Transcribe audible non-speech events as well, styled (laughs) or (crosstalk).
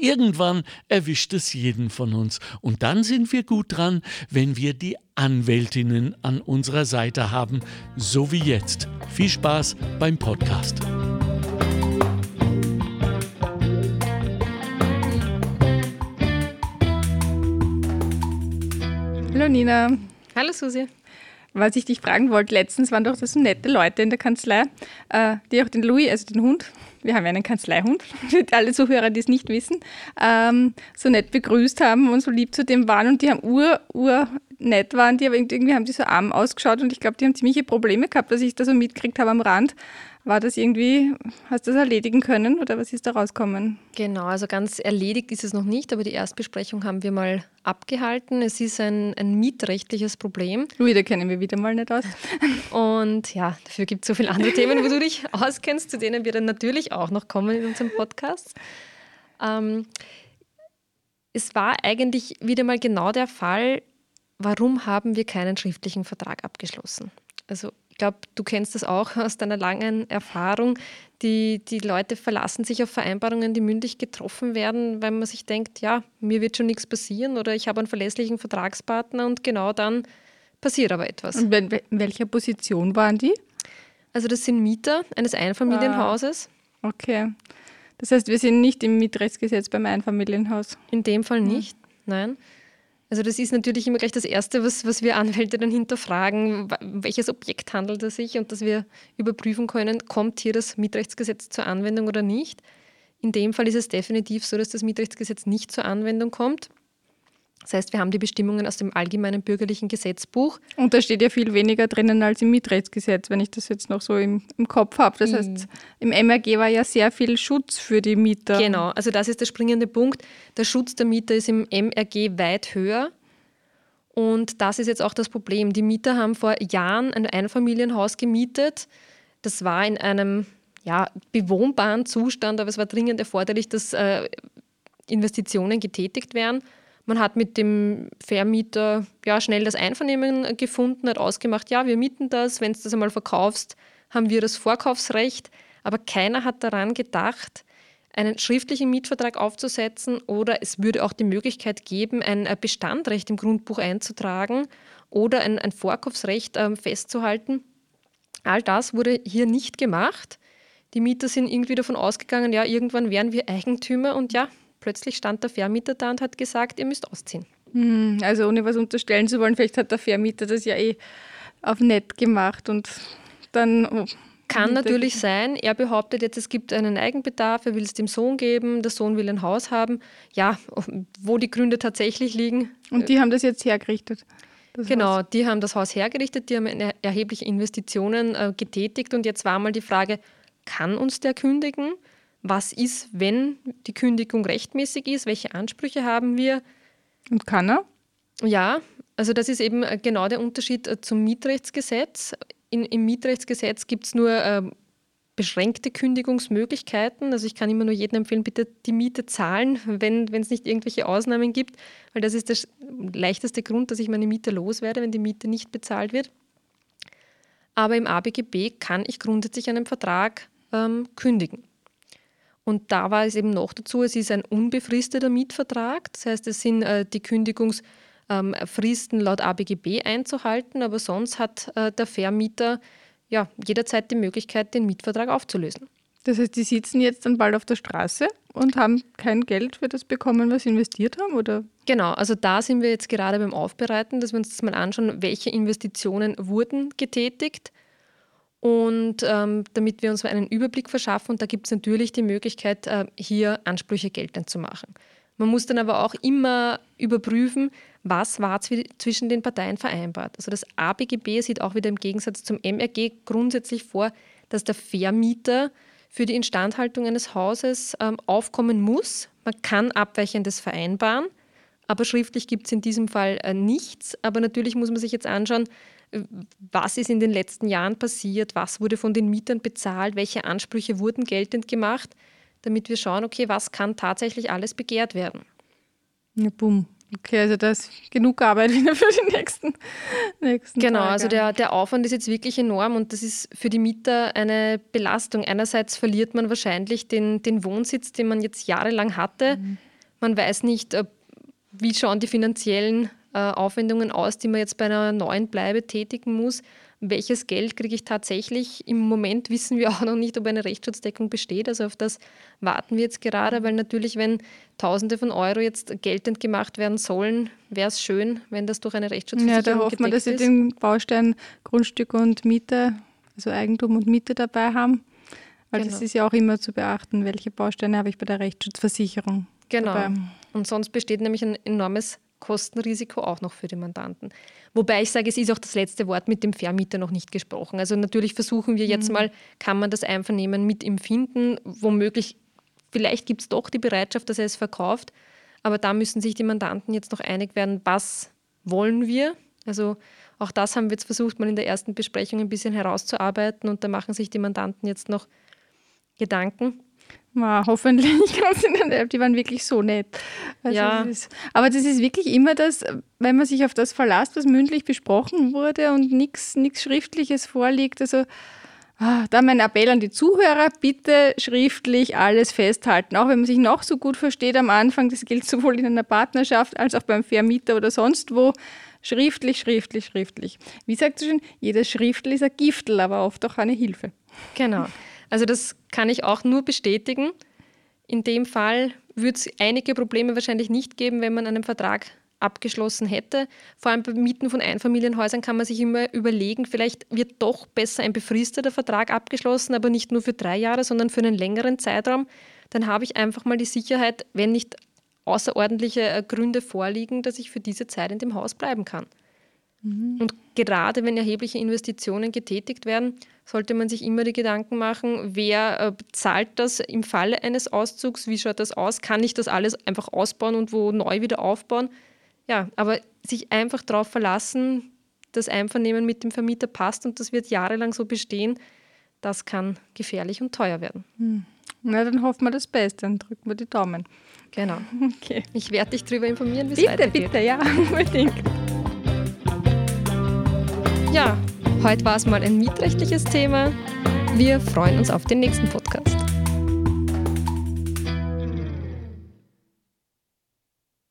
Irgendwann erwischt es jeden von uns. Und dann sind wir gut dran, wenn wir die Anwältinnen an unserer Seite haben, so wie jetzt. Viel Spaß beim Podcast. Hallo Nina. Hallo Susi. Was ich dich fragen wollte, letztens waren doch das so nette Leute in der Kanzlei, äh, die auch den Louis, also den Hund, wir haben ja einen Kanzleihund, für (laughs) alle Zuhörer, die es nicht wissen, ähm, so nett begrüßt haben und so lieb zu dem waren und die haben ur, ur nett waren die, aber irgendwie haben die so arm ausgeschaut und ich glaube, die haben ziemliche Probleme gehabt, dass ich da so mitgekriegt habe am Rand. War das irgendwie, hast du das erledigen können oder was ist da rausgekommen? Genau, also ganz erledigt ist es noch nicht, aber die Erstbesprechung haben wir mal abgehalten. Es ist ein, ein mietrechtliches Problem. Ui, da kennen wir wieder mal nicht aus. (laughs) Und ja, dafür gibt es so viele andere Themen, wo du dich (laughs) auskennst, zu denen wir dann natürlich auch noch kommen in unserem Podcast. Ähm, es war eigentlich wieder mal genau der Fall, warum haben wir keinen schriftlichen Vertrag abgeschlossen? Also glaube, du kennst das auch aus deiner langen Erfahrung. Die, die Leute verlassen sich auf Vereinbarungen, die mündlich getroffen werden, weil man sich denkt, ja, mir wird schon nichts passieren oder ich habe einen verlässlichen Vertragspartner und genau dann passiert aber etwas. Und in welcher Position waren die? Also das sind Mieter eines Einfamilienhauses. Ah, okay. Das heißt, wir sind nicht im Mietrechtsgesetz beim Einfamilienhaus. In dem Fall nicht, hm. nein. Also das ist natürlich immer gleich das Erste, was, was wir Anwälte dann hinterfragen, welches Objekt handelt es sich und dass wir überprüfen können, kommt hier das Mietrechtsgesetz zur Anwendung oder nicht. In dem Fall ist es definitiv so, dass das Mietrechtsgesetz nicht zur Anwendung kommt. Das heißt, wir haben die Bestimmungen aus dem allgemeinen bürgerlichen Gesetzbuch. Und da steht ja viel weniger drinnen als im Mietrechtsgesetz, wenn ich das jetzt noch so im, im Kopf habe. Das heißt, im MRG war ja sehr viel Schutz für die Mieter. Genau, also das ist der springende Punkt. Der Schutz der Mieter ist im MRG weit höher. Und das ist jetzt auch das Problem. Die Mieter haben vor Jahren ein Einfamilienhaus gemietet. Das war in einem ja, bewohnbaren Zustand, aber es war dringend erforderlich, dass äh, Investitionen getätigt werden. Man hat mit dem Vermieter ja, schnell das Einvernehmen gefunden, hat ausgemacht, ja, wir mieten das, wenn du das einmal verkaufst, haben wir das Vorkaufsrecht. Aber keiner hat daran gedacht, einen schriftlichen Mietvertrag aufzusetzen oder es würde auch die Möglichkeit geben, ein Bestandrecht im Grundbuch einzutragen oder ein, ein Vorkaufsrecht äh, festzuhalten. All das wurde hier nicht gemacht. Die Mieter sind irgendwie davon ausgegangen, ja, irgendwann wären wir Eigentümer und ja, plötzlich stand der Vermieter da und hat gesagt, ihr müsst ausziehen. Hm, also ohne was unterstellen zu wollen, vielleicht hat der Vermieter das ja eh auf nett gemacht und dann... Oh, kann natürlich sein. Er behauptet jetzt, es gibt einen Eigenbedarf, er will es dem Sohn geben, der Sohn will ein Haus haben. Ja, wo die Gründe tatsächlich liegen. Und die haben das jetzt hergerichtet. Das genau, Haus. die haben das Haus hergerichtet, die haben erhebliche Investitionen äh, getätigt und jetzt war mal die Frage, kann uns der kündigen? Was ist, wenn die Kündigung rechtmäßig ist, welche Ansprüche haben wir. Und kann er? Ja, also das ist eben äh, genau der Unterschied äh, zum Mietrechtsgesetz. In, Im Mietrechtsgesetz gibt es nur äh, beschränkte Kündigungsmöglichkeiten. Also ich kann immer nur jedem empfehlen, bitte die Miete zahlen, wenn es nicht irgendwelche Ausnahmen gibt, weil das ist der leichteste Grund, dass ich meine Miete loswerde, wenn die Miete nicht bezahlt wird. Aber im ABGB kann ich grundsätzlich einen Vertrag ähm, kündigen. Und da war es eben noch dazu, es ist ein unbefristeter Mietvertrag. Das heißt, es sind äh, die Kündigungsfristen laut ABGB einzuhalten, aber sonst hat äh, der Vermieter ja, jederzeit die Möglichkeit, den Mietvertrag aufzulösen. Das heißt, die sitzen jetzt dann bald auf der Straße und haben kein Geld für das bekommen, was sie investiert haben, oder? Genau, also da sind wir jetzt gerade beim Aufbereiten, dass wir uns das mal anschauen, welche Investitionen wurden getätigt und ähm, damit wir uns einen Überblick verschaffen, und da gibt es natürlich die Möglichkeit, äh, hier Ansprüche geltend zu machen. Man muss dann aber auch immer überprüfen, was war zwischen den Parteien vereinbart. Also das ABGB sieht auch wieder im Gegensatz zum MRG grundsätzlich vor, dass der Vermieter für die Instandhaltung eines Hauses ähm, aufkommen muss. Man kann Abweichendes vereinbaren, aber schriftlich gibt es in diesem Fall äh, nichts. Aber natürlich muss man sich jetzt anschauen, was ist in den letzten Jahren passiert, was wurde von den Mietern bezahlt, welche Ansprüche wurden geltend gemacht, damit wir schauen, okay, was kann tatsächlich alles begehrt werden. Ja, bumm. Okay, also da ist genug Arbeit (laughs) wieder für die nächsten, nächsten Genau, Tage. also der, der Aufwand ist jetzt wirklich enorm und das ist für die Mieter eine Belastung. Einerseits verliert man wahrscheinlich den, den Wohnsitz, den man jetzt jahrelang hatte. Mhm. Man weiß nicht, äh, wie schauen die finanziellen äh, Aufwendungen aus, die man jetzt bei einer neuen Bleibe tätigen muss. Welches Geld kriege ich tatsächlich? Im Moment wissen wir auch noch nicht, ob eine Rechtsschutzdeckung besteht. Also auf das warten wir jetzt gerade, weil natürlich, wenn Tausende von Euro jetzt geltend gemacht werden sollen, wäre es schön, wenn das durch eine Rechtsschutzversicherung Ja, da hoffen wir, dass sie den Baustein Grundstück und Miete, also Eigentum und Miete dabei haben. Weil genau. das ist ja auch immer zu beachten, welche Bausteine habe ich bei der Rechtsschutzversicherung. Genau. Dabei. Und sonst besteht nämlich ein enormes Kostenrisiko auch noch für die Mandanten. Wobei ich sage, es ist auch das letzte Wort mit dem Vermieter noch nicht gesprochen. Also natürlich versuchen wir jetzt mhm. mal, kann man das Einvernehmen mit ihm finden, womöglich, vielleicht gibt es doch die Bereitschaft, dass er es verkauft, aber da müssen sich die Mandanten jetzt noch einig werden, was wollen wir. Also auch das haben wir jetzt versucht, mal in der ersten Besprechung ein bisschen herauszuarbeiten und da machen sich die Mandanten jetzt noch Gedanken. Ja, hoffentlich (laughs) die waren wirklich so nett. Also ja. Das ist, aber das ist wirklich immer das, wenn man sich auf das verlässt, was mündlich besprochen wurde und nichts Schriftliches vorliegt. Also ah, da mein Appell an die Zuhörer, bitte schriftlich alles festhalten. Auch wenn man sich noch so gut versteht am Anfang, das gilt sowohl in einer Partnerschaft als auch beim Vermieter oder sonst wo. Schriftlich, schriftlich, schriftlich. Wie sagt sie schon, jedes Schriftel ist ein Giftel, aber oft auch eine Hilfe. Genau. Also das kann ich auch nur bestätigen. In dem Fall würde es einige Probleme wahrscheinlich nicht geben, wenn man einen Vertrag abgeschlossen hätte. Vor allem bei Mieten von Einfamilienhäusern kann man sich immer überlegen, vielleicht wird doch besser ein befristeter Vertrag abgeschlossen, aber nicht nur für drei Jahre, sondern für einen längeren Zeitraum. Dann habe ich einfach mal die Sicherheit, wenn nicht außerordentliche äh, Gründe vorliegen, dass ich für diese Zeit in dem Haus bleiben kann. Mhm. Und gerade wenn erhebliche Investitionen getätigt werden, sollte man sich immer die Gedanken machen, wer äh, zahlt das im Falle eines Auszugs, wie schaut das aus, kann ich das alles einfach ausbauen und wo neu wieder aufbauen. Ja, aber sich einfach darauf verlassen, das Einvernehmen mit dem Vermieter passt und das wird jahrelang so bestehen, das kann gefährlich und teuer werden. Hm. Na, dann hoffen wir das Beste, dann drücken wir die Daumen. Genau. (laughs) Okay. Ich werde dich darüber informieren, wie es weitergeht. Bitte, bitte, ja, (laughs) unbedingt. Ja, heute war es mal ein mietrechtliches Thema. Wir freuen uns auf den nächsten Podcast.